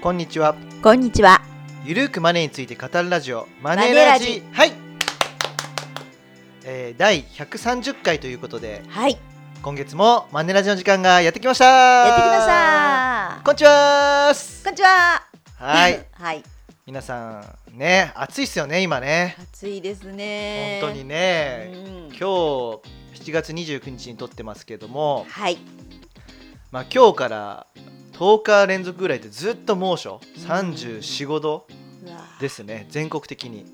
こんにちはこんにちは。ゆるーくマネーについて語るラジオマネラジはい、えー、第130回ということではい、今月もマネラジの時間がやってきましたやってきました。こんにちはーこんにちは。はい はい。皆さんね暑いっすよね今ね暑いですね。本当にね、うん今日7月29日に撮ってますけどもはい。まあ今日から10日連続ぐらいでずっと猛暑。うん345度。ですね。全国的に。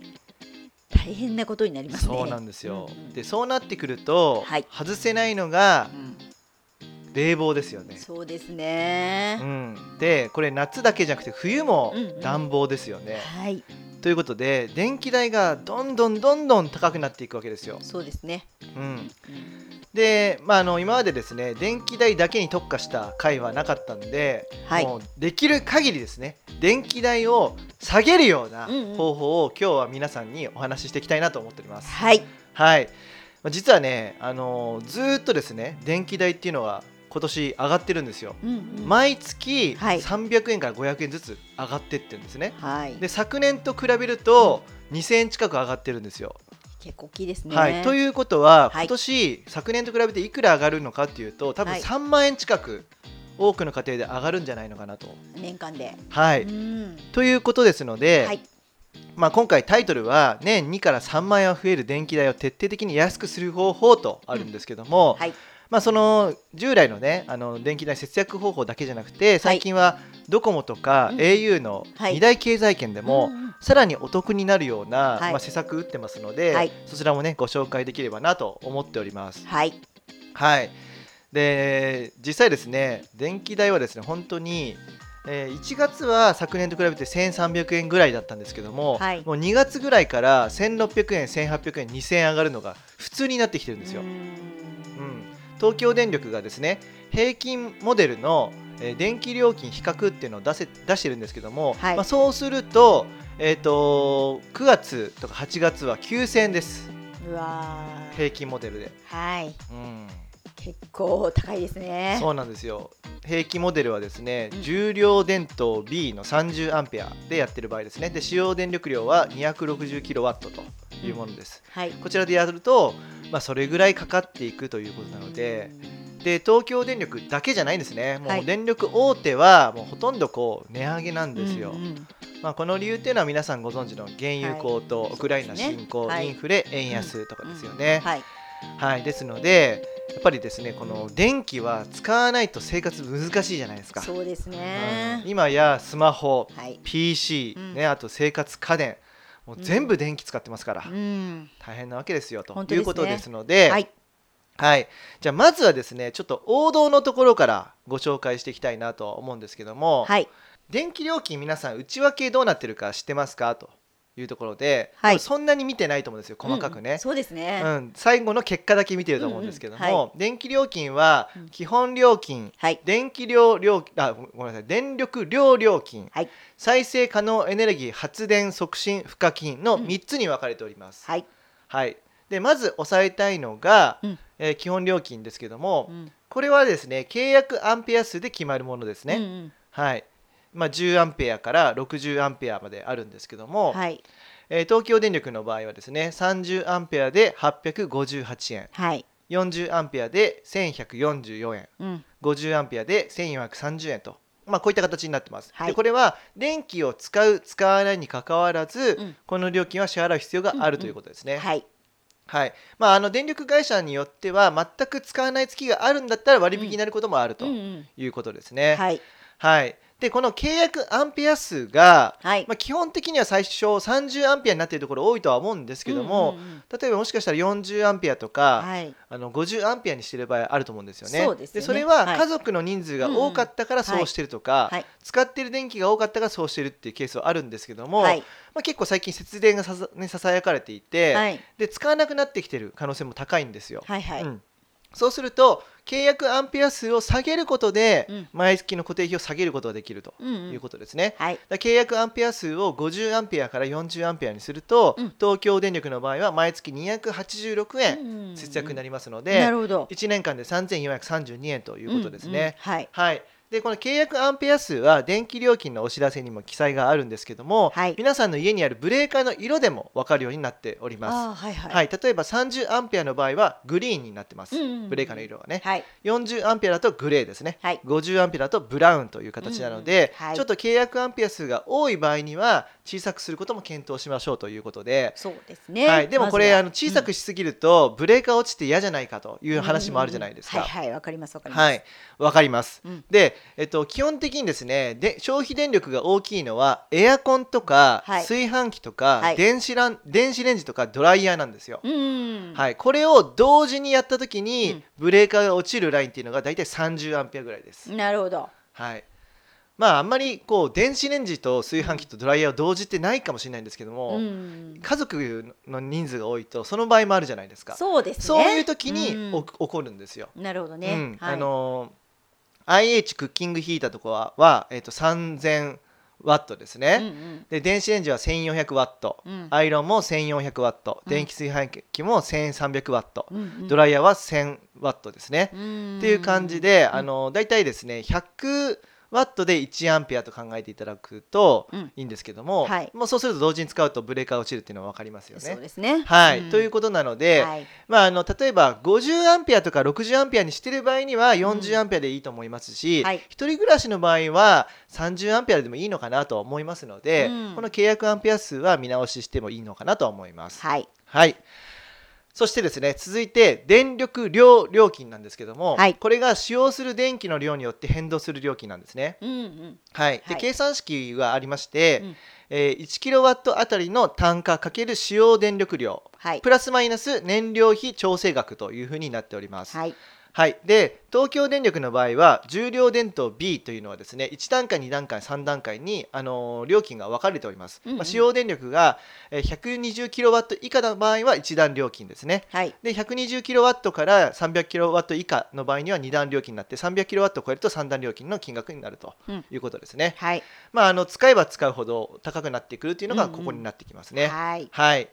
大変なことになりますね。そうなんですよ、うんうん。でそうなってくると、はい。外せないのがうん冷房ですよね、そうですねう。ん、でこれ夏だけじゃなくて冬もうんうん暖房ですよね、はい。ということで電気代がどんどんどんどん高くなっていくわけですよ、そうですね。うん、うんで、まあ、あの今までですね電気代だけに特化した回はなかったんで、はいもうできる限りですね電気代を下げるようなうんうん方法を今日は皆さんにお話ししていきたいなと思っております。はい。はい、まあ実はね、あのーずーっとですね電気代っていうのは今年上がってるんですよ。うんうん毎月はい300円から500円ずつ上がってってるんですね。はい。で昨年と比べると2000円近く上がってるんですよ。結構大きいですね。はい、ということは、はい今年昨年と比べていくら上がるのかっていうと多分はい3万円近く多くの家庭で上がるんじゃないのかなと。年間で。はいうんということですので、はい。まあ、今回タイトルは年2から3万円は増える電気代を徹底的に安くする方法とあるんですけども、はい。まあ、その従来のねあの電気代節約方法だけじゃなくて最近はドコモとかうん。au のはい。2大経済圏でも、さらにお得になるような、はい。まあ、施策打ってますので、はい。そちらもねご紹介できればなと思っております。はい。はい。で実際ですね電気代はですね本当に、えー1月は昨年と比べて1300円ぐらいだったんですけども、はい。もう2月ぐらいから1600円1800円2000円上がるのが普通になってきてるんですよ。ううん。ん、東京電力がですね平均モデルの、えー電気料金比較っていうのを出せ出してるんですけども、はいまあ、そうすると,、えー、と9月とか8月は9000円ですうわー平均モデルで。はい。うん結構高いですね。そうなんですよ平均モデルはですね、うん重量電灯 B の30アンペアでやってる場合ですねで使用電力量は260キロワットというものです、はい。こちらでやると、まあ、それぐらいかかっていくということなのでで東京電力だけじゃないんですね。もはい。う電力大手はもうほとんどこう値上げなんですよ、うんうんまあ、この理由っていうのは皆さんご存知の原油高騰、はい。ウクライナ侵攻、はい。インフレ円安とかですよね、はい。はい、ですのでやっぱりですねこの電気は使わないと生活難しいじゃないですか。そうですうん。ね。今やスマホ、はい。PC、うん。ね、あと生活家電もう全部電気使ってますから、うん。大変なわけですよと。いうことですので、はい。はい、じゃあまずはですねちょっと王道のところからご紹介していきたいなと思うんですけども、はい。電気料金皆さん内訳どうなってるか知ってますかというところで、はい。そんなに見てないと思うんですよ細かくね。うんそうですね。うん、最後の結果だけ見てると思うんですけども、うんうんは電気料金はうん。基本料金、はい。電気量料あごごめんなさい。電力量料金、はい。再生可能エネルギー発電促進賦課金のうん。3つに分かれております。はい。はい、でまず押さえたいのが、うん。えー基本料金ですけども、うん。これはですね契約アンペア数で決まるものですね。うんうん。はいまあ、10アンペアから60アンペアまであるんですけども、はい。えー東京電力の場合はですね30アンペアで858円はい。40アンペアで1144円うん。50アンペアで1430円と、まあ、こういった形になってます、はいでこれは電気を使う使わないにかかわらず、うんこの料金は支払う必要があるということですね、はい。はいまあ、あの電力会社によっては全く使わない月があるんだったら割引になることもあるとうんうんいうことですね、はい。はい、でこの契約アンペア数が、はい。まあ、基本的には最初30アンペアになっているところ多いとは思うんですけども、うんうんうん例えばもしかしたら40アンペアとか、はい。あの50アンペアにしてる場合あると思うんですよね。そうでねそれははい家族の人数が多かったからそうしてるとか、はい。使ってる電気が多かったからそうしてるっていうケースはあるんですけども、はい。まあ、結構最近節電がささ,、ね、ささやかれていて、はい。で使わなくなってきてる可能性も高いんですよ。はい。はい。うんそうすると契約アンペア数を下げることで、うん毎月の固定費を下げることができるということですね。契約アンペア数を50アンペアから40アンペアにすると、うん東京電力の場合は毎月286円節約になりりますので、なるほど。1年間で3432円ということですね。うんうんはい。はい、でこの契約アンペア数は電気料金のお知らせにも記載があるんですけども、はい。皆さんの家にあるブレーカーの色でも分かるようになっております。はいはい。はい、例えば30アンペアの場合はグリーンになってます、うんうんうんブレーカーの色がね、はい。40アンペアだとグレーですね、はい。50アンペアだとブラウンという形なので、うんうん。はい。ちょっと契約アンペア数が多い場合には小さくすることも検討しましょうということで、そうですね。はい、でもこれ、まあの小さくしすぎると、ブレーカー落ちて嫌じゃないかという話もあるじゃないですか。うんはいはい、わかりますわかります。はい、わかります。うんで、えっと、基本的にですねで消費電力が大きいのはエアコンとか、はい炊飯器とか、はい電子ラン電子レンジとかドライヤーなんですよ。うん。はい、これを同時にやった時に、うんブレーカーが落ちるラインっていうのが大体30アンペアぐらいです。なるほど。はいまああんまりこう電子レンジと炊飯器とドライヤーを同時ってないかもしれないんですけども、うん。家族の人数が多いとその場合もあるじゃないですか。そうですね。そういう時にうんお起こるんですよ。なるほどね。うんはいあのー IH クッキングヒーターとかはは、えっと3000ワットですね。うんうんで電子レンジは1400ワット、うんアイロンも1400ワット、うん電気炊飯器も1300ワット、ドライヤーは1000ワットですね。うんっていう感じで、うんあの大体ですね100ワットで1アンペアと考えていただくとうんいいんですけども、はいもうそうすると同時に使うとブレーカーが落ちるっていうのは分かりますよそうね。ですね。はい、うんということなので、はいまあ、あの例えば50アンペアとか60アンペアにしてる場合には40アンペアでいいと思いますし、はい一人暮らしの場合は30アンペアでもいいのかなとは思いますので、うんこの契約アンペア数は見直ししてもいいのかなとは思います。はい。はい。そしてですね、続いて電力量料金なんですけども、はいこれが使用する電気の量によって変動する料金なんですね。うんうん。はい。で、はい計算式がありまして、うんえー1キロワットあたりの単価かける使用電力量はい。プラスマイナス燃料費調整額というふうになっております。はい。はい、で東京電力の場合は重量電灯 B というのはですね1段階2段階3段階に、あのー料金が分かれております、うんうんまあ、使用電力がえー120キロワット以下の場合は1段料金ですねはい。で120キロワットから300キロワット以下の場合には2段料金になって300キロワットを超えると3段料金の金額になるとうんいうことですね、はい。まあ、あの使えば使うほど高くなってくるというのがうんうんここになってきますね、はい。はい。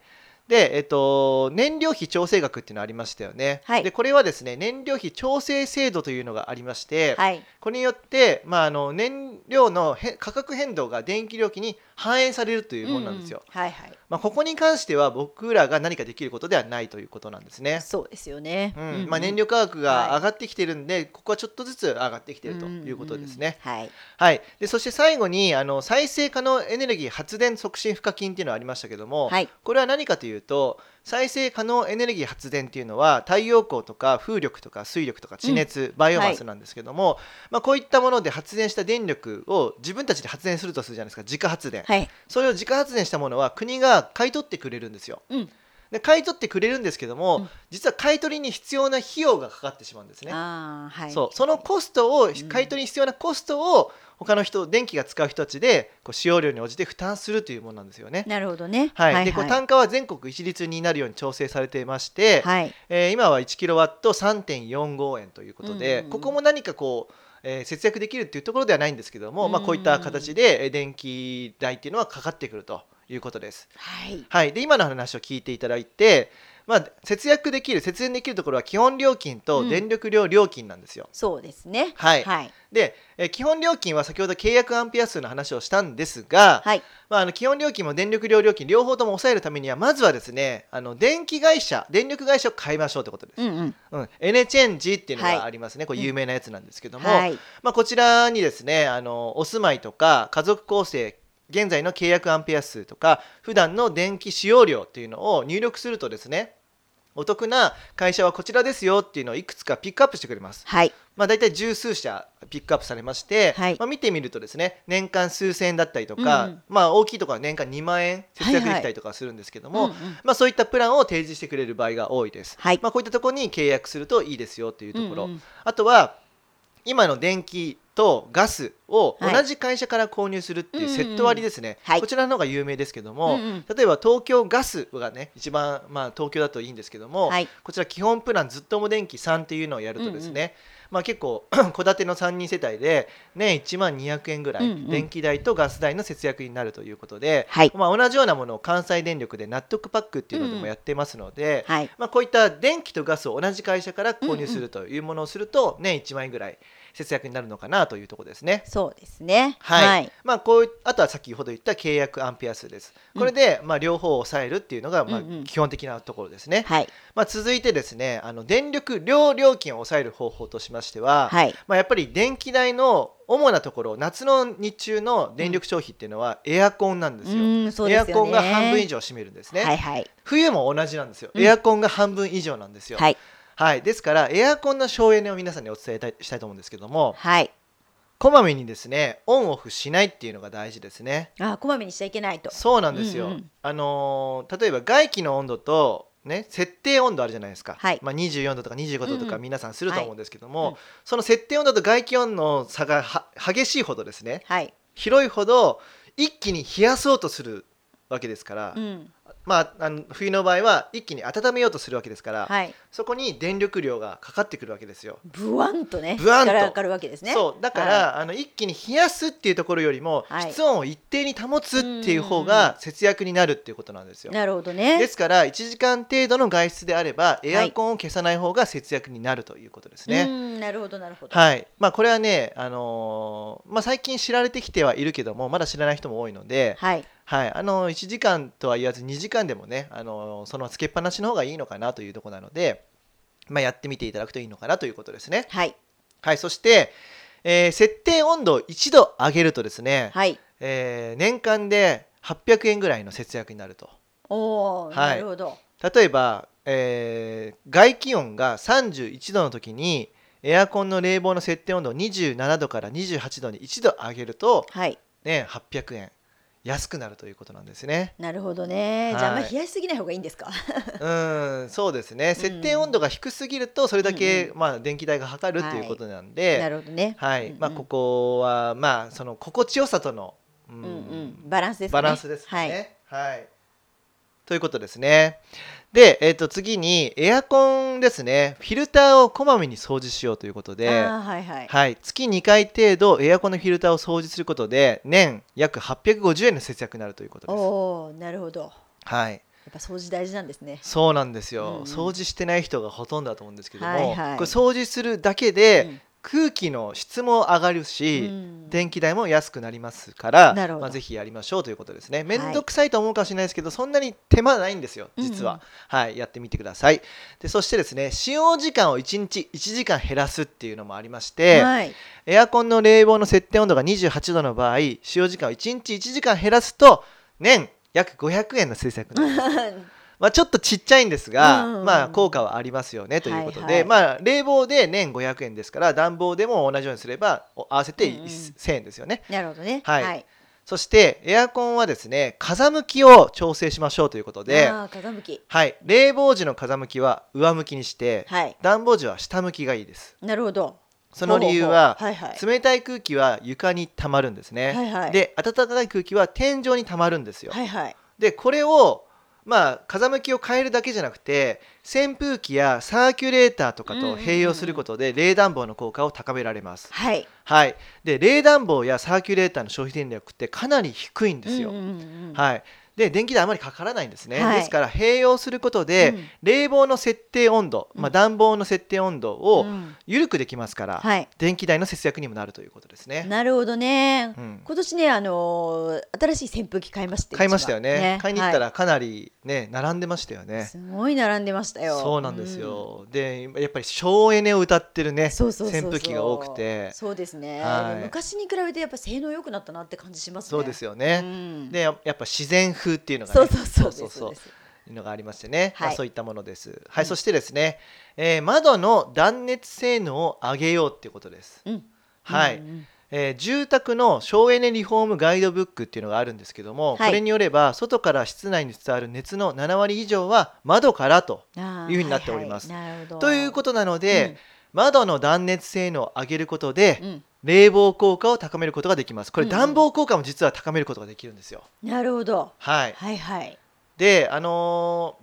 で、えっと、燃料費調整額っていうのがありましたよね。はいで、これはですね、燃料費調整制度というのがありまして、はい。これによって、まあ、あの燃料のへ価格変動が電気料金に反映されるというものなんですよ。うんうんはいはい。まあ、ここに関しては僕らが何かできることではないということなんですね。そうですよね。うんまあ、燃料価格がはい上がってきてるんで、ここはちょっとずつ上がってきてるということですね。うんうんはい。はい、でそして最後にあの再生可能エネルギー発電促進賦課金っていうのがありましたけども、はいこれは何かというと再生可能エネルギー発電っていうのは太陽光とか風力とか水力とか地熱、バイオマスなんですけども、まあ、こういったもので発電した電力を自分たちで発電するとするじゃないですか自家発電、はい。それを自家発電したものは国が買い取ってくれるんですよ。うん。で買い取ってくれるんですけども、うん実は買い取りに必要な費用がかかってしまうんですね。はい。そうそのコストをん買い取りに必要なコストを他の人電気が使う人たちでこう使用量に応じて負担するというものなんですよね。なるほどね。はいでこう単価は全国一律になるように調整されていまして、はい。えー今は1キロワット3.45円ということで、うんうんうんここも何かこう、えー節約できるっていうところではないんですけども、まあ、うんこういった形でえー電気代っていうのはかかってくるということです。はい。はい、で今の話を聞いていただいて、まあ、節約できる節電できるところは基本料金と電力量料金なんですよ。そうですね。はいはい。で、えー基本料金は先ほど契約アンペア数の話をしたんですが、はい。まあ、あの基本料金も電力量料金両方とも抑えるためにはまずはですねあの電気会社電力会社を変えましょうということです。うんうん。うん、エネチェンジっていうのはいがありますね、これ有名なやつなんですけども、はい。まあ、こちらにですねあのお住まいとか家族構成現在の契約アンペア数とか普段の電気使用量っていうのを入力するとですねお得な会社はこちらですよっていうのをいくつかピックアップしてくれます。はい。まあ、大体十数社ピックアップされまして、はい。まあ、見てみるとですね年間数千円だったりとか、うんうん。まあ、大きいところは年間2万円節約できたりとかするんですけども、まあ、そういったプランを提示してくれる場合が多いです。はい。まあ、こういったところに契約するといいですよというところ、うんうん。あとは今の電気とガスをはい。同じ会社から購入するっていうセット割ですね、はい。こちらの方が有名ですけども、うんうん。例えば東京ガスがね一番、まあ、東京だといいんですけども、はい。こちら基本プランずっとも電気3っていうのをやるとですね、まあ、結構 戸建ての3人世帯で年1万200円ぐらいうんうん。電気代とガス代の節約になるということで、はい。まあ、同じようなものを関西電力で納得パックっていうのでもやってますので、はい。まあ、こういった電気とガスを同じ会社から購入するというものをすると年1万円ぐらい、節約になるのかなというところですね。そうですね。はいはい。まあ、こういあとは先ほど言った契約アンペア数です。これで、まあ、両方を抑えるっていうのが、まあうんうん基本的なところですね。はい。まあ、続いてですねあの電力量料金を抑える方法としましては、はい。まあ、やっぱり電気代の主なところ夏の日中の電力消費っていうのはエアコンなんですよ。うん、すよね。アコンが半分以上占めるんですね、はいはい。冬も同じなんですよ、うんエアコンが半分以上なんですよ、はい。はい、ですからエアコンの省エネを皆さんにお伝えしたいと思うんですけどもはい。こまめにですねオンオフしないっていうのが大事ですね。あ、こまめにしちゃいけないと。そうなんですよ、うんうんあのー例えば外気の温度とね、設定温度あるじゃないですか、はい。まあ、24度とか25度とうんうん。か皆さんすると思うんですけども、はい。うん。その設定温度と外気温の差がは激しいほどですねはい。広いほど一気に冷やそうとするわけですから、うん。まあ、あの冬の場合は一気に温めようとするわけですから、はい。そこに電力量がかかってくるわけですよ。ブワンとね。ブワンとかかるわけですね。そうだから、あの一気に冷やすっていうところよりも、はい室温を一定に保つっていう方が節約になるっていうことなんですよ。なるほどね。ですから1時間程度の外出であればエアコンを消さない方が節約になるということですね。うん、なるほどなるほど。はいまあ、これはね、あのーまあ、最近知られてきてはいるけどもまだ知らない人も多いので、はい。はい、あの1時間とは言わず2時間でもね、あのそのつけっぱなしの方がいいのかなというところなので、まあ、やってみていただくといいのかなということですね。はい。はい、そして、えー設定温度を1度上げるとですね、はい。えー年間で800円ぐらいの節約になると。おお、はいなるほど。例えば、えー外気温が31度の時にエアコンの冷房の設定温度を27度から28度に1度上げると、はい。ね、800円安くなるということなんですね。なるほどね。じゃあ、まはいり冷やしすぎない方がいいんですか？うんそうですね設定温度が低すぎるとそれだけ、うんまあ、電気代がかかるっていうことなんなで、るほどね。はいうんうんまあ、ここは、まあ、その心地よさとの、うんうんうん、バランスですね。バランスですはい。ね。はい、ということですね。で、えー、と次にエアコンですね。フィルターをこまめに掃除しようということで、はいはい。はい、月2回程度エアコンのフィルターを掃除することで年約850円の節約になるということです。おお、なるほど。はい、やっぱ掃除大事なんですね。そうなんですよ、うんうん。掃除してない人がほとんどだと思うんですけども、はいはい。これ掃除するだけで、うん空気の質も上がるし、うん。電気代も安くなりますからまあ、ぜひやりましょうということですね。めんどくさいと思うかもしれないですけど、そんなに手間ないんですよ実は、うん。うんはいやってみてください。でそしてですね使用時間を1日1時間減らすっていうのもありまして、はい。エアコンの冷房の設定温度が28度の場合使用時間を1日1時間減らすと年約500円の節約になります まあ、ちょっとちっちゃいんですが、うんうんまあ、効果はありますよねということで、はいはいまあ、冷房で年500円ですから暖房でも同じようにすればお合わせてうんうん1000円ですよね、なるほどね。はいはい。そしてエアコンはですね風向きを調整しましょうということで、風向き。はい、冷房時の風向きは上向きにして、はい。暖房時は下向きがいいですなるほど。その理由ははいはい。冷たい空気は床に溜まるんですね、はいはいで暖かい空気は天井に溜まるんですよ、はいはい。でこれをまあ風向きを変えるだけじゃなくて扇風機やサーキュレーターとかと併用することで冷暖房の効果を高められます。はい。はい、で冷暖房やサーキュレーターの消費電力ってかなり低いんですよ。はい、で電気代あまりかからないんですね、はい。ですから併用することで、うん。冷房の設定温度、まあ、うん暖房の設定温度をうん。緩くできますから、はい。電気代の節約にもなるということですね。なるほどね。うん。今年ね、あのー新しい扇風機買いました買いましたよね。買いに行ったはらかなりね並んでましたよね。すごい並んでましたよ。そうなんですよ、でやっぱり省エネを歌ってるね扇風機が多くて。そうですね、昔に比べてやっぱ性能良くなったなって感じしますね。そうですよよね、ん、でややっぱ自然風っていうのが、ね、そうそうそう。そうそういうのがありましてね、まあはいそういったものです。はい、うん。そしてですね、えー窓の断熱性能を上げようっていうことです。うん。はい、うんうんえー住宅の省エネリフォームガイドブックっていうのがあるんですけども、はい。これによれば外から室内に伝わる熱の7割以上は窓からというふうになっております。はいはい。なるほど。ということなので、窓の断熱性能を上げることで、うんうん冷房効果を高めることができます。これうんうん暖房効果も実は高めることができるんですよ。なるほどはい。はいはいで、あの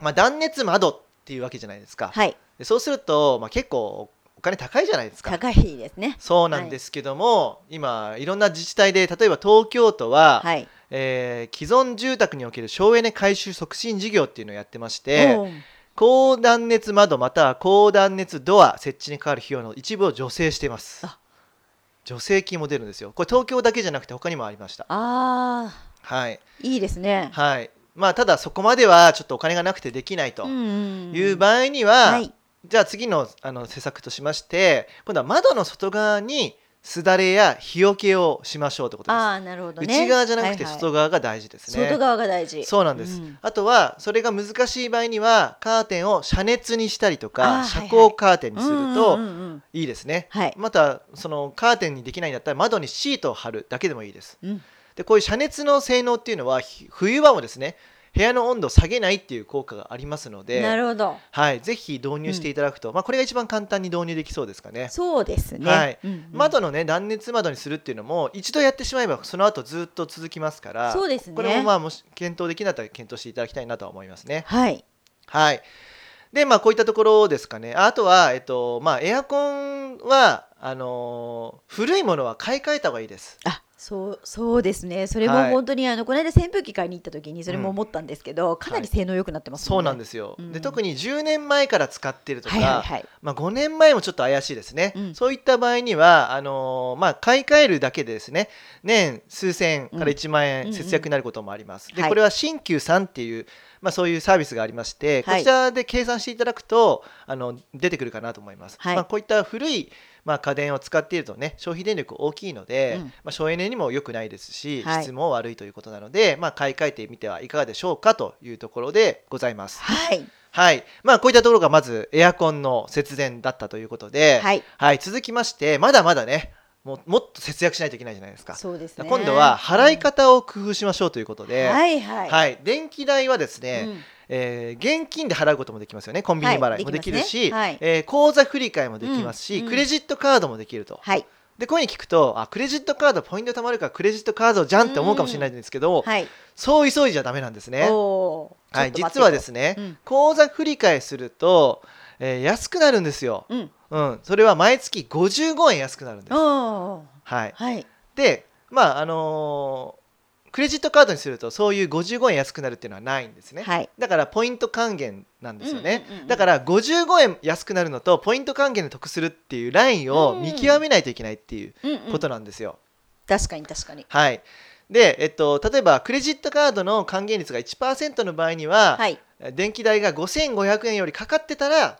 ーまあ断熱窓っていうわけじゃないですか。はいでそうするとまあ結構お金高いじゃないですか。高いですねそうなんですけども、今いろんな自治体で例えば東京都は、はいえー既存住宅における省エネ改修促進事業っていうのをやってまして、高断熱窓または高断熱ドア設置にかかる費用の一部を助成していますあ助成金も出るんですよ。これ東京だけじゃなくて他にもありました。あはい。ーいいですね。はい。まあただそこまではちょっとお金がなくてできないとん。いう場合には、はい。じゃあ次のあの施策としまして今度は窓の外側にすだれや日よけをしましょうということです、ああなるほどね。内側じゃなくてはいはい。外側が大事ですね、外側が大事。そうなんです、うん。あとはそれが難しい場合にはカーテンを遮熱にしたりとあかー遮光カーテンにするうんといいですね、はい。またそのカーテンにできないんだったら窓にシートを貼るだけでもいいです。うん。でこういう遮熱の性能っていうのはひ冬場もですね部屋の温度を下げないっていう効果がありますのでなるほど。はい、ぜひ導入していただくと、まあ、これが一番簡単に導入できそうですかね。そうですね。はいうんうん窓のね断熱窓にするっていうのも一度やってしまえばその後ずっと続きますからそうですね。これもまあもし検討できなかったら検討していただきたいなとは思いますね。はい。はいでまあこういったところですかねあとは、えっとまあ、エアコンはあのー古いものは買い替えた方がいいです。あそうそうですね。それもはい。本当にあのこの間扇風機買いに行った時にそれも思ったんですけど、かなり性能良くなってますそうなんでですよ、うん。で特に10年前から使ってるとか、はいはいはい。まあ、5年前もちょっと怪しいですね、うん。そういった場合にはあのーまあ、買い替えるだけでですね年数千から1万円節約になることもあります、ではい。これは新旧さんっていう、まあ、そういうサービスがありまして、はい。こちらで計算していただくとあの出てくるかなと思います、はい。まあ、こういった古いまあ、家電を使っているとね消費電力大きいので、うん。まあ、省エネにも良くないですし、はい。質も悪いということなので、まあ、買い替えてみてはいかがでしょうかというところでございます。はい。はい。まあ、こういったところがまずエアコンの節電だったということで、はい。続きまして、まだまだね、ももっと節約しないといけないじゃないですか。そうですね。今度は払い方を工夫しましょうということで、はいはい。はい。電気代はですね、うんえー現金で払うこともできますよね。コンビニ払いもできるし、はいね。はい。えー口座振り替えもできますし、うんうん。クレジットカードもできると。はい。で、こういうふうに聞くと、あ、クレジットカードポイント貯まるからクレジットカードじゃんって思うかもしれないんですけど、はい。そう急いじゃダメなんですね。はい、実はですね、うん。口座振り替えすると、えー安くなるんですよ。うん。うん、それは毎月55円安くなるんです。はい、はい。で、まああのークレジットカードにするとそういう55円安くなるっていうのはないんですね。はい。だからポイント還元なんですよね、うんうんうんうん。だから55円安くなるのとポイント還元で得するっていうラインを見極めないといけないっていううんうん。ことなんですよ。確かに確かに。はい。で、えっと、例えばクレジットカードの還元率が1%の場合には、はい。電気代が5500円よりかかってたら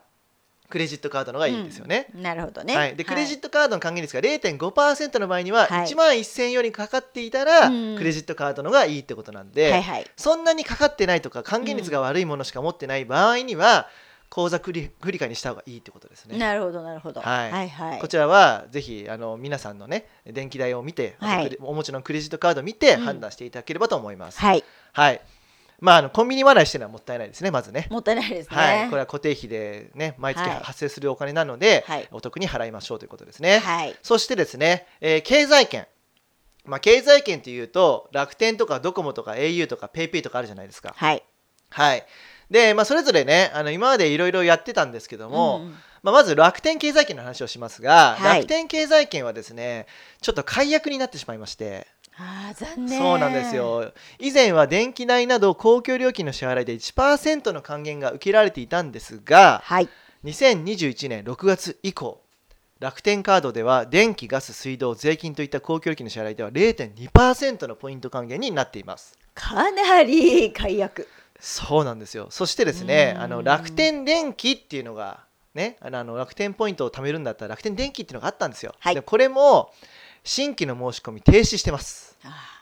クレジットカードの方がいいんですよね。なるほどね。はい、でクレジットカードの還元率が0.5%の場合にははい。1万1000円よりかかっていたら、うん。クレジットカードの方がいいってことなんで、はいはい。そんなにかかってないとか還元率が悪いものしか持ってない場合には、口座振り振り替えにした方がいいってことですね。なるほどなるほど。はい。はいはい。こちらはぜひあの皆さんのね電気代を見て、はい。お持ちのクレジットカードを見てうん判断していただければと思います。はい。はい。まああのコンビニ払いしてるのはもったいないですねまずね。もったいないですねはい、これは固定費でね毎月はい発生するお金なので、はいお得に払いましょうということですね。はいそしてですね、えー経済圏。まあ、経済圏というと楽天とかドコモとか au とか PayPay とかあるじゃないですか。はいはい。で、まあ、それぞれね、あの今までいろいろやってたんですけども、うんうんまあ、まず楽天経済圏の話をしますが、はい楽天経済圏はですね、ちょっと解約になってしまいまして、あー残念そうなんですよ。以前は電気代など公共料金の支払いで1%の還元が受けられていたんですが、はい2021年6月以降、楽天カードでは電気、ガス、水道、税金といった公共料金の支払いでは0.2%のポイント還元になっています。かなり解約そうなんですよ。そしてですね、うんあの楽天電気っていうのがね、あのあの楽天ポイントを貯めるんだったら楽天電気っていうのがあったんですよ。はいでこれも新規の申し込み停止してます。あ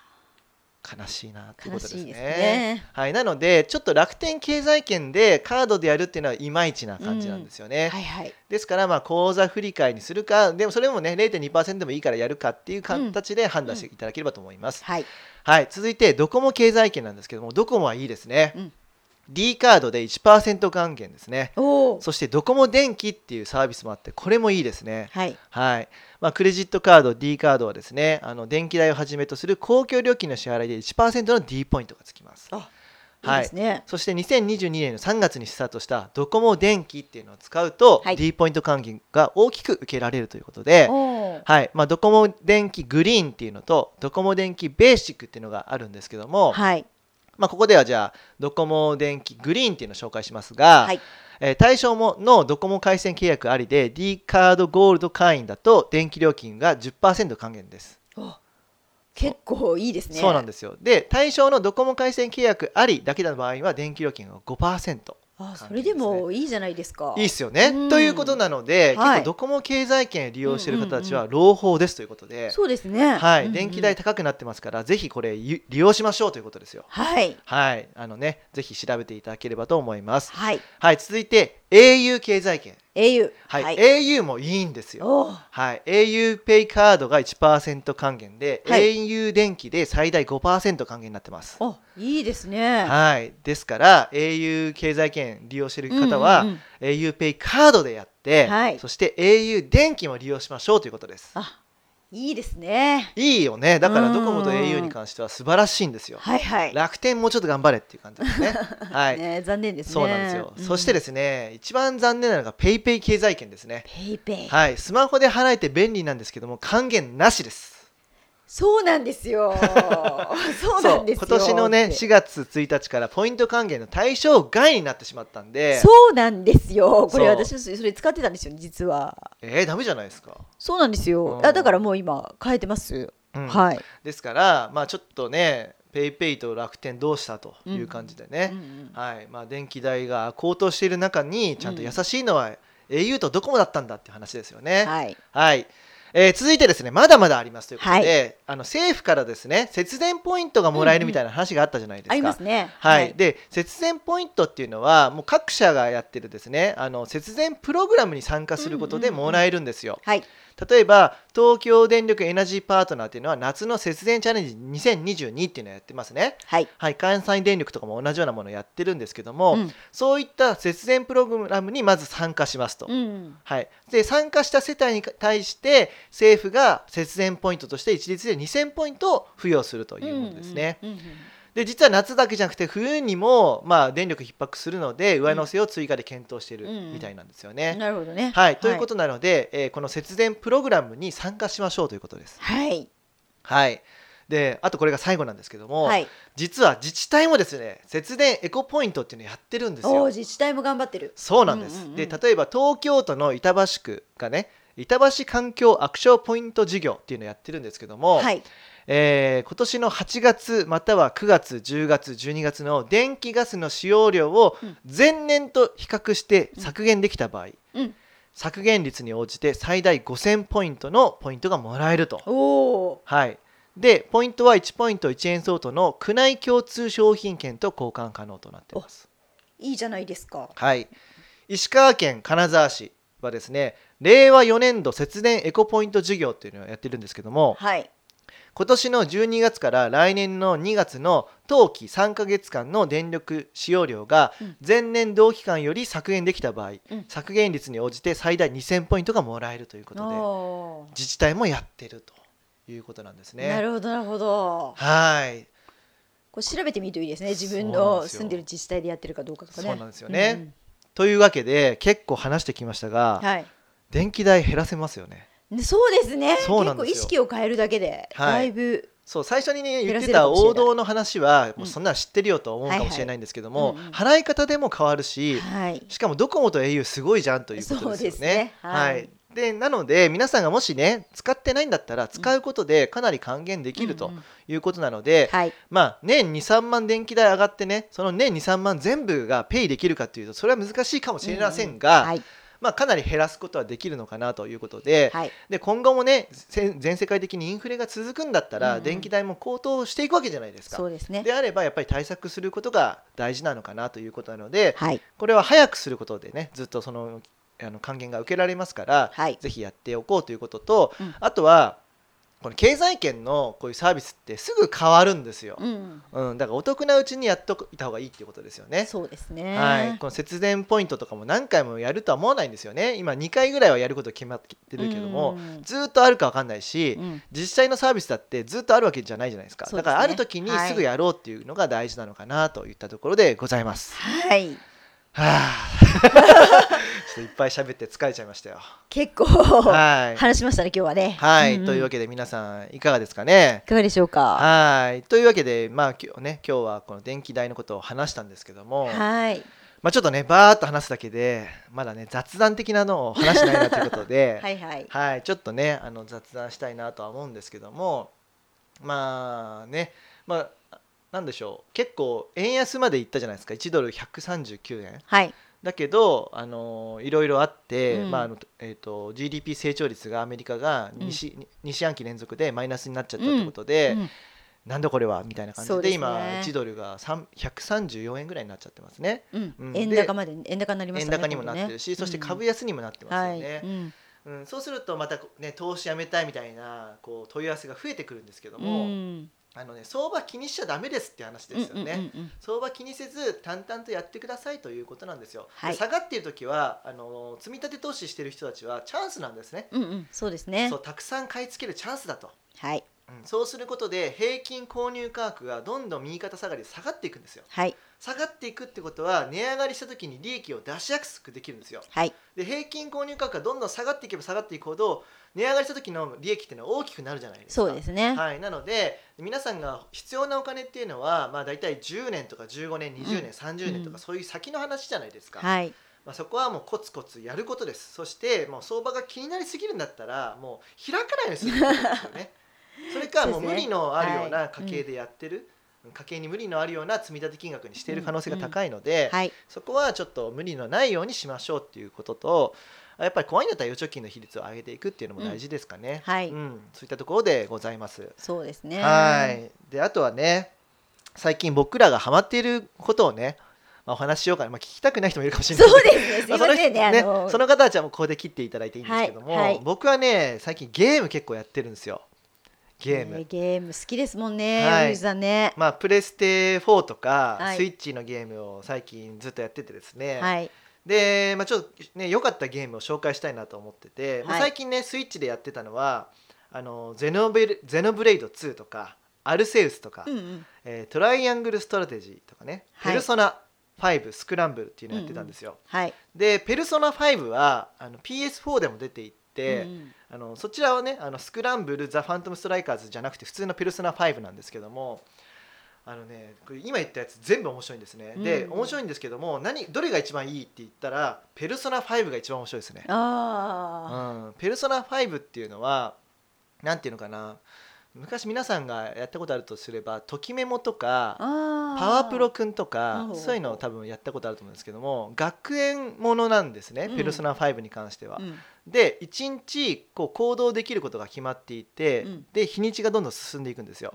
悲しいなっていうことですね。ねはい、なのでちょっと楽天経済圏でカードでやるっていうのはいまいちな感じなんですよーね。はいはいですからまあ口座振り替えにするかでもそれもね0.2%でもいいからやるかっていう形で判断していただければと思います。はいはい、続いてドコモ経済圏なんですけどもドコモはいいですね。うん D カードで1%還元ですね。そしてドコモ電気っていうサービスもあってこれもいいですね。はい。はい。まあ、クレジットカード D カードはですねあの電気代をはじめとする公共料金の支払いで1%の D ポイントがつきます。あいいはいですね。そして2022年の3月にスタートしたドコモ電気っていうのを使うと、はい。D ポイント還元が大きく受けられるということで、はい。まあ、ドコモ電気グリーンっていうのとドコモ電気ベーシックっていうのがあるんですけども、はいまあ、ここではじゃあドコモ電気グリーンっていうのを紹介しますが、はいえー対象ものドコモ回線契約ありで D カードゴールド会員だと電気料金が10%還元です。あ結構いいですね。そうなんですよ。で、対象のドコモ回線契約ありだけの場合は電気料金が5%。あそれでもいいじゃないですか。いいっすよね。うんということなので、はい結構ドコモ経済圏利用している方たちは朗報ですということで、そうですね。はい、うんうん電気代高くなってますから、ぜひこれゆ利用しましょうということですよ。はいはい、あのね、ぜひ調べていただければと思います。はいはい、続いて au 経済圏。Au はい、au もいいんですよ。おーはい、auPay カードが1%還元で、はい。au 電気で最大5%還元になってます。あいいですね。はい、ですから au 経済圏利用している方は、うんうんうん。auPay カードでやって、はい。そして au 電気も利用しましょうということです。あいいですね。いいよね。だからうんドコモと au に関しては素晴らしいんですよ。はいはい。楽天もうちょっと頑張れっていう感じですね。はい。ね残念ですね。そうなんですよ。そしてでですね、一番残念なのが PayPay 経済圏ですね。ペイペイ。はい、スマホで払えて便利なんですけども還元なしです。そうなんですよ。そうなんですよ。今年のねって4月1日からポイント還元の対象外になってしまったんで、そうなんですよ。これ私それ使ってたんですよ実は。えー、ダメじゃないですか。そうなんですよう。んあだからもう今変えてます。うんはい。ですから、まあちょっとね、PayPay と楽天どうしたという感じでね、うんうんはい、まあ電気代が高騰している中にちゃんと優しいのは au とドコモだったんだっていう話ですよね。はい。はい。えー続いてですね、まだまだありますということで、あの政府からですね、節電ポイントがもらえるみたいな話があったじゃないですか。ありますね。はい、で節電ポイントっていうのはもう各社がやってるですねあの節電プログラムに参加することでうんうんうんもらえるんですよ。はい。例えば東京電力エナジーパートナーっていうのは夏の節電チャレンジ2022っていうのをやってますね。はい。はい、関西電力とかも同じようなものをやってるんですけども、うんそういった節電プログラムにまず参加しますと。うん。はい、で参加した世帯に対して政府が節電ポイントとして一律で2000ポイントを付与するというものですね。うんうんうんで実は夏だけじゃなくて冬にもまあ電力逼迫するので上乗せを追加で検討しているうんみたいなんですようんね。なるほどね。はい、ということなので、えーこの節電プログラムに参加しましょうということです。はい。はい、であとこれが最後なんですけども、はい。実は自治体もですね節電エコポイントっていうのをやってるんですよ。自治体も頑張ってる。そうなんです、うんうんうんで例えば東京都の板橋区がね板橋環境アクションポイント事業っていうのをやってるんですけども、はい。えー今年の8月または9月10月12月の電気ガスの使用量をうん前年と比較して削減できた場合、うん。削減率に応じて最大5000ポイントのポイントがもらえると。はい、でポイントは1ポイント1円相当の区内共通商品券と交換可能となっています。いいじゃないですか。はい、石川県金沢市はですね令和4年度節電エコポイント事業っていうのをやってるんですけども、はい。今年の12月から来年の2月の当期3ヶ月間の電力使用量がうん前年同期間より削減できた場合、うん削減率に応じて最大2000ポイントがもらえるということで自治体もやってるということなんですね。なるほどなるほど。はいこれ調べてみるといいですね。自分の住んでる自治体でやってるかどうかとかね。そうなんですよねうんというわけで結構話してきましたうんが、はい。電気代減らせますよね。ねそうですね。結構意識を変えるだけで、はいだいぶそう最初にね言ってた王道の話はうんもうそんなの知ってるよと思うかもしれないんですけども、払い方でも変わるし、はい。しかもドコモと au すごいじゃんということですよね。ねははいい。でなので皆さんがもしね使ってないんだったら使うことでかなり還元できるとうんうんいうことなので、はい。まあ年23万電気代上がってねその年23万全部がペイできるかというとそれは難しいかもしれませんが、はい。まあ、かなり減らすことはできるのかなということで,、はい。で今後もねせ全世界的にインフレが続くんだったら、うんうん電気代も高騰していくわけじゃないですか。そうですね。であればやっぱり対策することが大事なのかなということなので、はい。これは早くすることでねずっとそのあの還元が受けられますから、はいぜひやっておこうということと、うんあとはこの経済圏のこういうサービスってすぐ変わるんですよ、うん。うんだからお得なうちにやっといた方がいいっていうことですよね。そうですね。はい、この節電ポイントとかも何回もやるとは思わないんですよね今2回ぐらいはやること決まってるけども、うんずーっとあるか分かんないし、うん実際のサービスだってずっとあるわけじゃないじゃないですかねだからある時にすぐやろうっていうのが大事なのかなといったところでございます。はい。はあ いっぱい喋って疲れちゃいましたよ。結構はい、話しましたね今日はね。はい。うんうん。というわけで皆さんいかがですかね？いかがでしょうか？はい。というわけでまあ今日ね今日はこの電気代のことを話したんですけども、はい。まあ、ちょっとねバーっと話すだけでまだね雑談的なのを話しないなということで はいはい。はい、ちょっとねあの雑談したいなとは思うんですけどもまあねまあなんでしょう。結構円安までいったじゃないですか。1ドル139円。はいだけどあのいろいろあって、うん。まああのえー、と GDP 成長率がアメリカが 2, 四2四半期連続でマイナスになっちゃったってことで、うん。なんだこれはみたいな感じでね。今1ドルが3 134円ぐらいになっちゃってますね。うん。うん。円高まで円高になりましたね円高にもなってるし、そして株安にもなってうんますよね、はい。うん。うん、そうするとまたね投資やめたいみたいなこう問い合わせが増えてくるんですけどうも、んあのね相場気にしちゃダメですって話ですよね、うんうんうんうん。相場気にせず淡々とやってくださいということなんですよ、はい。で下がっている時はあの積み立て投資してる人たちはチャンスなんですね。うんうんそうですね。そうたくさん買い付けるチャンスだと、はいうん、そうすることで平均購入価格がどんどん右肩下がりで下がっていくんですよ。はい。下がっていくってことは値上がりした時に利益を出しやすくできるんですよ。はい。で平均購入価格がどんどん下がっていけば下がっていくほど値上がりした時の利益っていうのは大きくなるじゃないですか。そうですね。はい、なので皆さんが必要なお金っていうのは、まあ、大体10年とか15年20年、うん。30年とかうん。そういう先の話じゃないですか、はい。まあ、そこはもうコツコツやることです。そしてもう相場が気になりすぎるんだったらもう開かないようにすることですよねそれかもう無理のあるようはない。家計でやってる、家計に無理のあるような積み立て金額にしている可能性が高いので、はい。そこはちょっと無理のないようにしましょうっていうこととやっぱり怖いんだったら預貯金の比率を上げていくっていうのも大事ですかね、うんはい。うん、そういったところでございます。そうですね。はい。であとはね最近僕らがハマっていることをね、まあ、お話ししようかな、まあ、聞きたくない人もいるかもしれない。そうですね。すいまあその人ませんねあのその方たちはもうここで切っていただいていいんですけども、はい。はい。僕はね最近ゲーム結構やってるんですよゲーム、ねゲーム好きですもんねはい。ね。まあプレステ4とか、はい。スイッチのゲームを最近ずっとやっててですね、はい。で、まあ、ちょっとね良かったゲームを紹介したいなと思ってて、まあはい最近ねスイッチでやってたのはあのゼノベルゼノブレイド2とかアルセウスとか、うんうん。えートライアングルストラテジーとかね、はい。ペルソナ5スクランブルっていうのをやってたんですよ、はい。でペルソナ5はあの PS4 でも出ていて、うんうん。あのそちらはねあのスクランブルザ・ファントム・ストライカーズじゃなくて普通のペルソナ5なんですけどもあのねこれ今言ったやつ全部面白いんですね、でうん。面白いんですけども何どれが一番いいって言ったらペルソナ5が一番面白いですね、あうん、ペルソナ5っていうのはなんていうのかな昔皆さんがやったことあるとすればときメモとかあパワープロくんとかそういうのを多分やったことあると思うんですけども学園ものなんですね、うん。ペルソナ5に関しては。うん。で1日こう行動できることが決まっていて、うん。で日にちがどんどん進んでいくんですよ、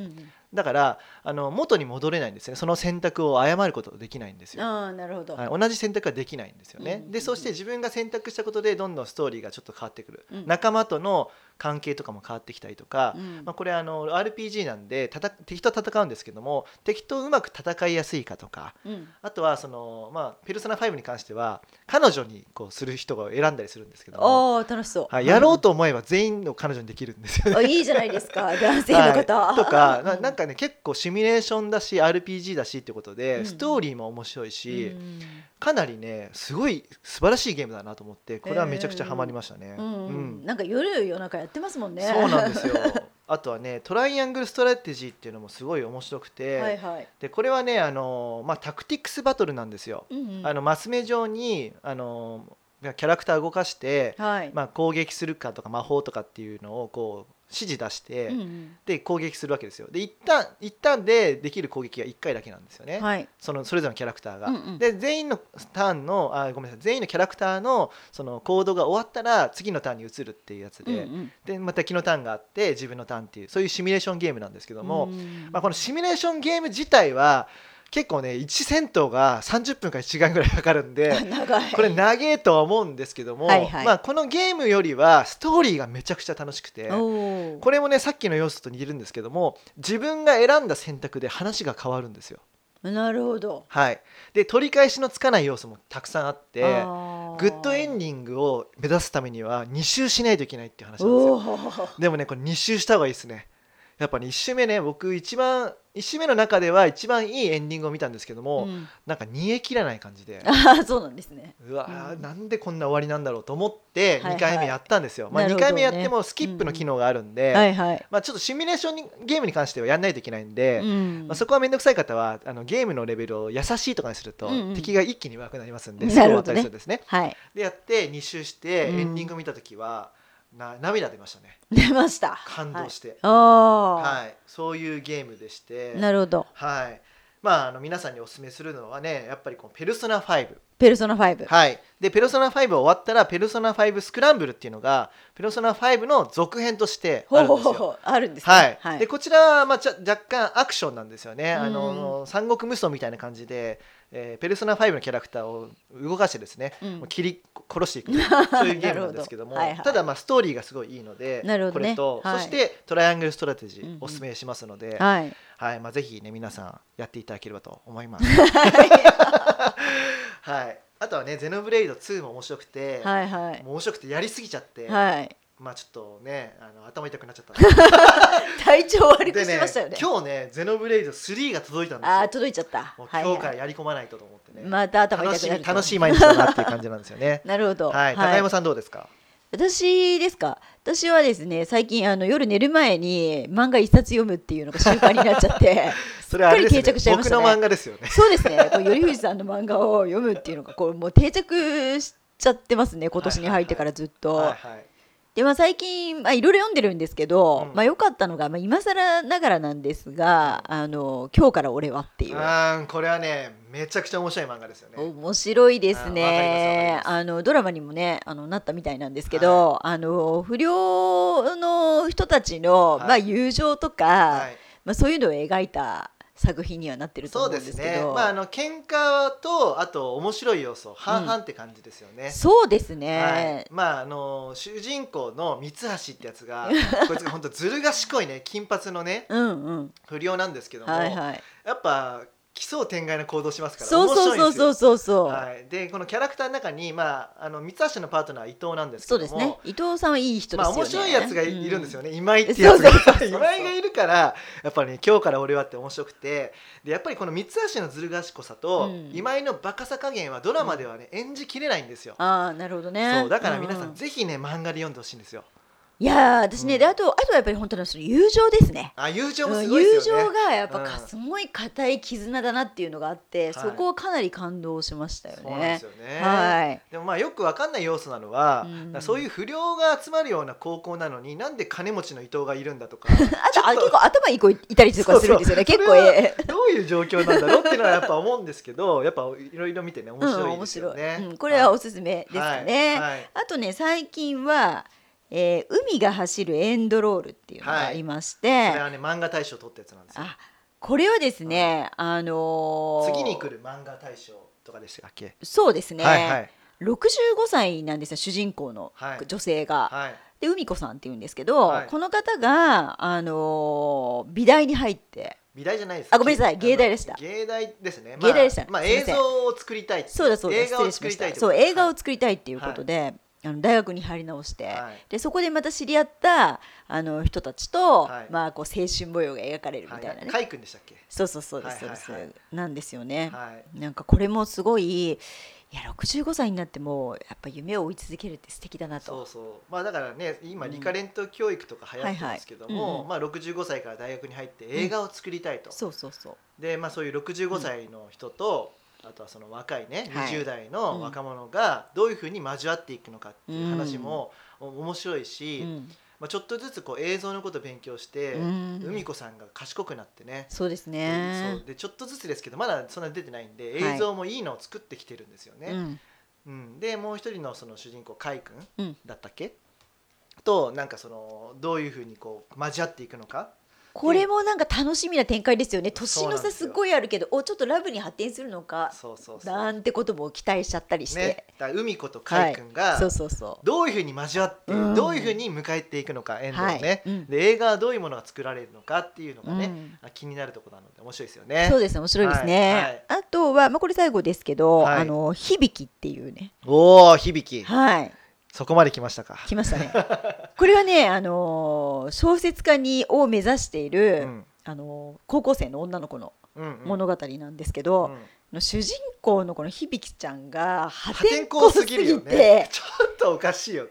だからあの元に戻れないんですね。その選択を誤ることができないんですよ、ああなるほど。はい、同じ選択ができないんですよね、うん。でそして自分が選択したことでどんどんストーリーがちょっと変わってくる、うん。仲間との関係とかも変わってきたりとか、うん。まあ、これあの RPG なんで敵と戦うんですけども敵とうまく戦いやすいかとかうん。あとはその、まあ、ペルソナ5に関しては彼女にこうする人が選んだりするんですけども、ああ楽しそう。はい、やろうと思えば全員の彼女にできるんですよね。あいいじゃないですか 男性の方、はい。とかなうんなんかね結構シミュレーションだし RPG だしってことで、うん。ストーリーも面白いし、うんかなりねすごい素晴らしいゲームだなと思ってこれはめちゃくちゃハマりましたね。うんうん。うん。なんか夜夜中やってますもんね。そうなんですよ。あとはねトライアングルストラテジーっていうのもすごい面白くて、はいはい、でこれはねあの、まあ、タクティクスバトルなんですよ。うんうん。あのマス目上にあのキャラクター動かして、はい、まあ、攻撃するかとか魔法とかっていうのをこう指示出して、うんうん。で攻撃するわけですよ。で1ターン1ターンでできる攻撃が1回だけなんですよね、はい。そのそれぞれのキャラクターが、うんうん。で全員のターンのあごめんなさい。全員のキャラクターのその行動が終わったら次のターンに移るっていうやつで、うんうん。でまた敵のターンがあって自分のターンっていうそういうシミュレーションゲームなんですけども、うん。まあ、このシミュレーションゲーム自体は結構ね1戦闘が30分から1時間ぐらいかかるんで これ長えとは思うんですけども、はいはい。まあ、このゲームよりはストーリーがめちゃくちゃ楽しくてこれもねさっきの要素と似てるんですけども自分が選んだ選択で話が変わるんですよ。なるほど。はい、で取り返しのつかない要素もたくさんあってグッドエンディングを目指すためには2周しないといけないっていう話なんですおよ。おでもねこれ2周した方がいいですね。やっぱね1周目ね僕一番1周目の中では一番いいエンディングを見たんですけども、うん。なんか煮え切らない感じで。ああそうなんですね。うわー、うん。なんでこんな終わりなんだろうと思ってはいはい。2回目やったんですよ、まあ、2なるほどね。回目やってもスキップの機能があるんで、はいはい、まあ、ちょっとシミュレーションにゲームに関してはやんないといけないんで、うん。まあ、そこは面倒くさい方はあのゲームのレベルを優しいとかにすると、うんうん。敵が一気に弱くなりますんで、なスコアをるほどね。与えするんですね。はい。でやって2周してうん。エンディング見た時は、な涙出ましたね。出ました。感動して、ああ、はい。そういうゲームでして。なるほど。はい。まあ、あの皆さんにお勧めするのはねやっぱりこのペルソナ5ペルソナ5はい、でペルソナ5終わったらペルソナ5スクランブルっていうのがペルソナ5の続編としてあるんですよ。ほうあるんですね。はい。はい。でこちらは、まあ、ちゃ若干アクションなんですよね、あうの三国無双みたいな感じで、えーペルソナ5のキャラクターを動かしてですね、うん。もう切り殺していく そういうゲームなんですけどもはいはい。ただまあストーリーがすごいいいのでね。これと、はい。そしてトライアングルストラテジーおすすめしますので、はい。はい。まあ、ぜひね皆さんやっていただければと思います。はい、あとはね「ゼノブレイド2」も面白くて、はいはい。面白くてやりすぎちゃって、はいまあちょっとねあの頭痛くなっちゃった 体調悪くしましたよね。今日ね「ゼノブレイド3」が届いたんですああよ届いちゃった。もうはい今日からはいやり込まないとと思ってね、また頭楽しみ痛くなると。楽しい毎日だなっていう感じなんですよね。なるほど。はい、高山さんどうですか？私ですか？私はですね最近あの夜寝る前に漫画一冊読むっていうのが習慣になっちゃってそれはあれですすっかり定着しちゃいましたね。僕の漫画ですよね。そうですね。こう頼藤さんの漫画を読むっていうのがこうもう定着しちゃってますね今年に入ってからずっと。はいはいでまあ最近まあいろいろ読んでるんですけど、うん。まあ良かったのが、まあ、今更ながらなんですが「あの今日から俺は」っていう。あーこれはねめちゃくちゃ面白い漫画ですよね。面白いですね。あのドラマにもねあのなったみたいなんですけど、あの不良の人たちの、はい。まあ、友情とか、はい。まあ、そういうのを描いた作品にはなってるとそう思うんでねですすけどまああの喧嘩とあと面白い要素半々って感じですよね、そうですはい。ね、、まああの主人公の三橋ってやつが こいつが本当ずる賢いね。金髪のね。うんうん。不良なんですけども、はいはい。やっぱ奇想天外な行動しますからそうそうそうそうう。そうそう、はい、でこのキャラクターの中に、まあ、あの三橋のパートナーは伊藤なんですけどもそうですね。伊藤さんはいい人ですよね、まあ面白いやつがい,、るんですよね、ね今井ってやつ。が今井がいるからやっぱりね今日から俺はって面白くて。でやっぱりこの三橋のずる賢さと、うん。今井のバカさ加減はドラマではね、演じきれないんですよ、ああなるほどね。そうだから皆さん、うぜひね漫画で読んでほしいんですよいやー私ね、うんであとあとはやっぱり本当にその友情ですねあ友情もうんすごいで友すよね情がやっぱうんかすごい固い絆だなっていうのがあって、はいそこはかなり感動しましたよそうなんでねす。よね、はい。でもまあよくわかんない要素なのは、そういう不良が集まるような高校なのになんで金持ちの伊藤がいるんだとか あとあ結構頭いい子いたりとかするんですよね。結構ええ。どういう状況なんだろうっていうのはやっぱ思うんですけどやっぱいろいろ見てね面うん白いで面白い、すよね、うん。これはおすすめですかね。あとね最近は、えー海が走るエンドロールっていうのがありましそて、れはね漫画大賞取ったやつなんですよ。あこれはですね、あのー次に来る漫画大賞とかでしたっけ、そうですね、はいはい。65歳なんですよ主人公のはい女性が。はいで海子さんっていうんですけど、はい。この方が、あのー美大に入って。美大じゃないです。あごめんなさい芸大でした。芸大ですね。芸大でした。まあ、映像を作りたいそうだそうだ映画を作りたいそう映画をはい作りたいっていうことで、あの大学に入り直して、はい。でそこでまた知り合ったあの人たちと、はい。まあ、こう青春模様が描かれるみはいたいなね、カイ君でしたっけ？そうそうそうですそうです、はいはいはい。なんですよね、はい。なんかこれもすごいいや65歳になってもやっぱ夢を追い続けるって素敵だなと。そうそう。まあだからね今うん。リカレント教育とか流行ってますけども、はい。はいうんうん。まあ65歳から大学に入って映画を作りたいと、そうそうそう。でまあそういう65歳の人と、あとはその若いねはい。20代の若者がどういうふうに交わっていくのかっていう話もお面白いし、うん。まあ、ちょっとずつこう映像のことを勉強して、うん。海子さんが賢くなってねそうですでねでちょっとずつですけどまだそんなに出てないんではい。映像もいいのを作ってきてるんですよね。うん。うん。でもう一人のその主人公カイ君うん。だったっけ？となんかそのどういうふうにこう交わっていくのかこれもなんか楽しみな展開ですよね。年の差すごいあるけどおちょっとラブに発展するのか。なんてことも期待しちゃったりして、ね、だ海子とカイ君が、そうそうそう。どういうふうに交わって、うん。どういうふうに迎えていくのかエンドをね、はい。うん。で映画はどういうものが作られるのかっていうのがね、うん。あ気になるところなので面白いですよね。そうですね面白いですね、はい。はい。あとは、まあ、これ最後ですけど、はい。あの響きっていうね。おお響き。はいそこまで来ましたか。来ましたね。これはね、あのー小説家にを目指している、うん。あのー高校生の女の子のうんうん。物語なんですけど、うん。の主人公のこの響ちゃんが破破天天荒荒すぎてねちょっとおかしいよね。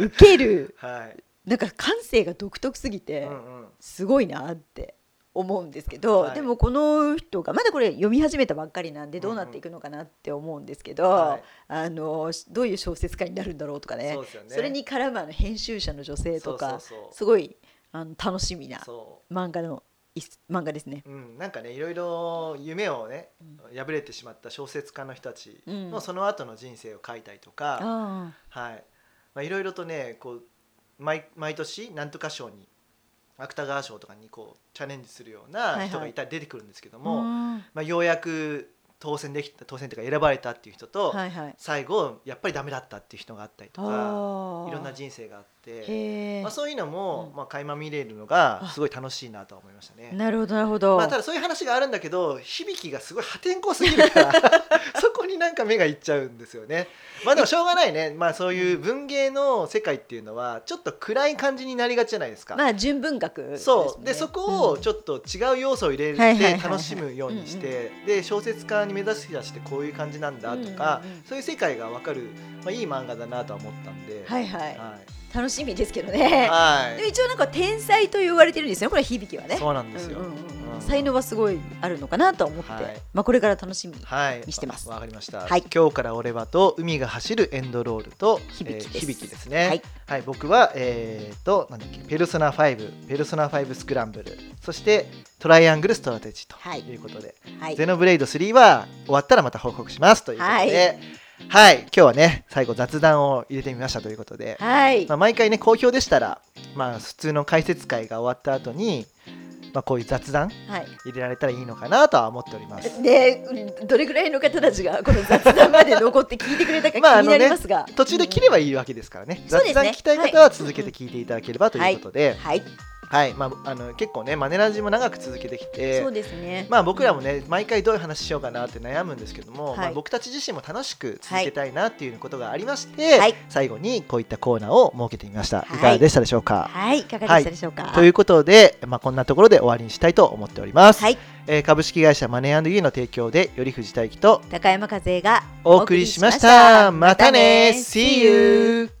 ウケる。はい、なんか感性が独特すぎて、うんうん。すごいなって思うんですけど、はい。でもこの人がまだこれ読み始めたばっかりなんでどうなっていくのかなって思うんですけど、はい。あのどういう小説家になるんだろうとかね。ね。それに絡むあの編集者の女性とかすごいあの楽しみなそ漫画の一漫画ですね。う、うん、なんかねいろいろ夢をね破れてしまった小説家の人たちのうん。その後の人生を書いたりとか、あはい。まあ、いろいろとねこう毎毎年なんとか賞に芥川賞とかにこうチャレンジするようはいはない。人がいたり出てくるんですけどあも、まあ、ようやく当選できた当選というか選ばれたっていう人と、はいはい。最後やっぱりダメだったっていう人があったりとかあいろんな人生があって。まあ、そういうのも、うんまあ、垣間見れるのがすごい楽しいなとは思いましたね。なるほどなるほど。まあ、ただそういう話があるんだけど響きがすごい破天荒すぎるから そこになんか目がいっちゃうんですよね。まあでもしょうがないね、まあ、そういう文芸の世界っていうのはちょっと暗い感じになりがちじゃないですか。まあ純文学でね、そうでそこをうんちょっと違う要素を入れて楽しむようにしてで小説家に目指し出してこういう感じなんだとかうんうんうんそういう世界が分かる、まあ、いい漫画だなとは思ったんで。はいはい、はい楽しみですけどね。はい一応なんか天才と言われてるんですよこれ響はね。そうなんですよ。うんうんうんうん才能はすごいあるのかなと思って、はいまあこれから楽しみに。はい、にしてますわかりました。はい今日から俺はと海が走るエンドロールと響ですえー響ですね。はいはい、僕はえー、となんだっけペルソナ5、ペルソナ5スクランブル、そしてトライアングルストラテジとはいいうことで、はい。ゼノブレイド3は終わったらまた報告しますということで、はい、今日はね最後雑談を入れてみましたということで、はい。まあ、毎回ね好評でしたら、まあ普通の解説会が終わった後に、まあこういう雑談はい。入れられたらいいのかなとは思っております。でうんどれぐらいの方たちがこの雑談まで残って聞いてくれたか気になりますが、途中で切ればいいわけですからね、そうですね。雑談聞きたい方は続けて聞いていただければということで、はい、はいまあ、あの結構ねマネラジも長く続けてきてそうですね。まあ、僕らもね毎回どういう話しようかなって悩むんですけども、はい。まあ、僕たち自身も楽しく続けたいなっていうことがありまして、はい。最後にこういったコーナーを設けてみました、はい。い、かがでしたでしょうか、はい、いかがでしたでしょうか？ということで、まあ、こんなところで終わりにしたいと思っております、はい、えー株式会社マネーユーの提供で頼藤大樹と高山和恵がお送りしました。またね。See you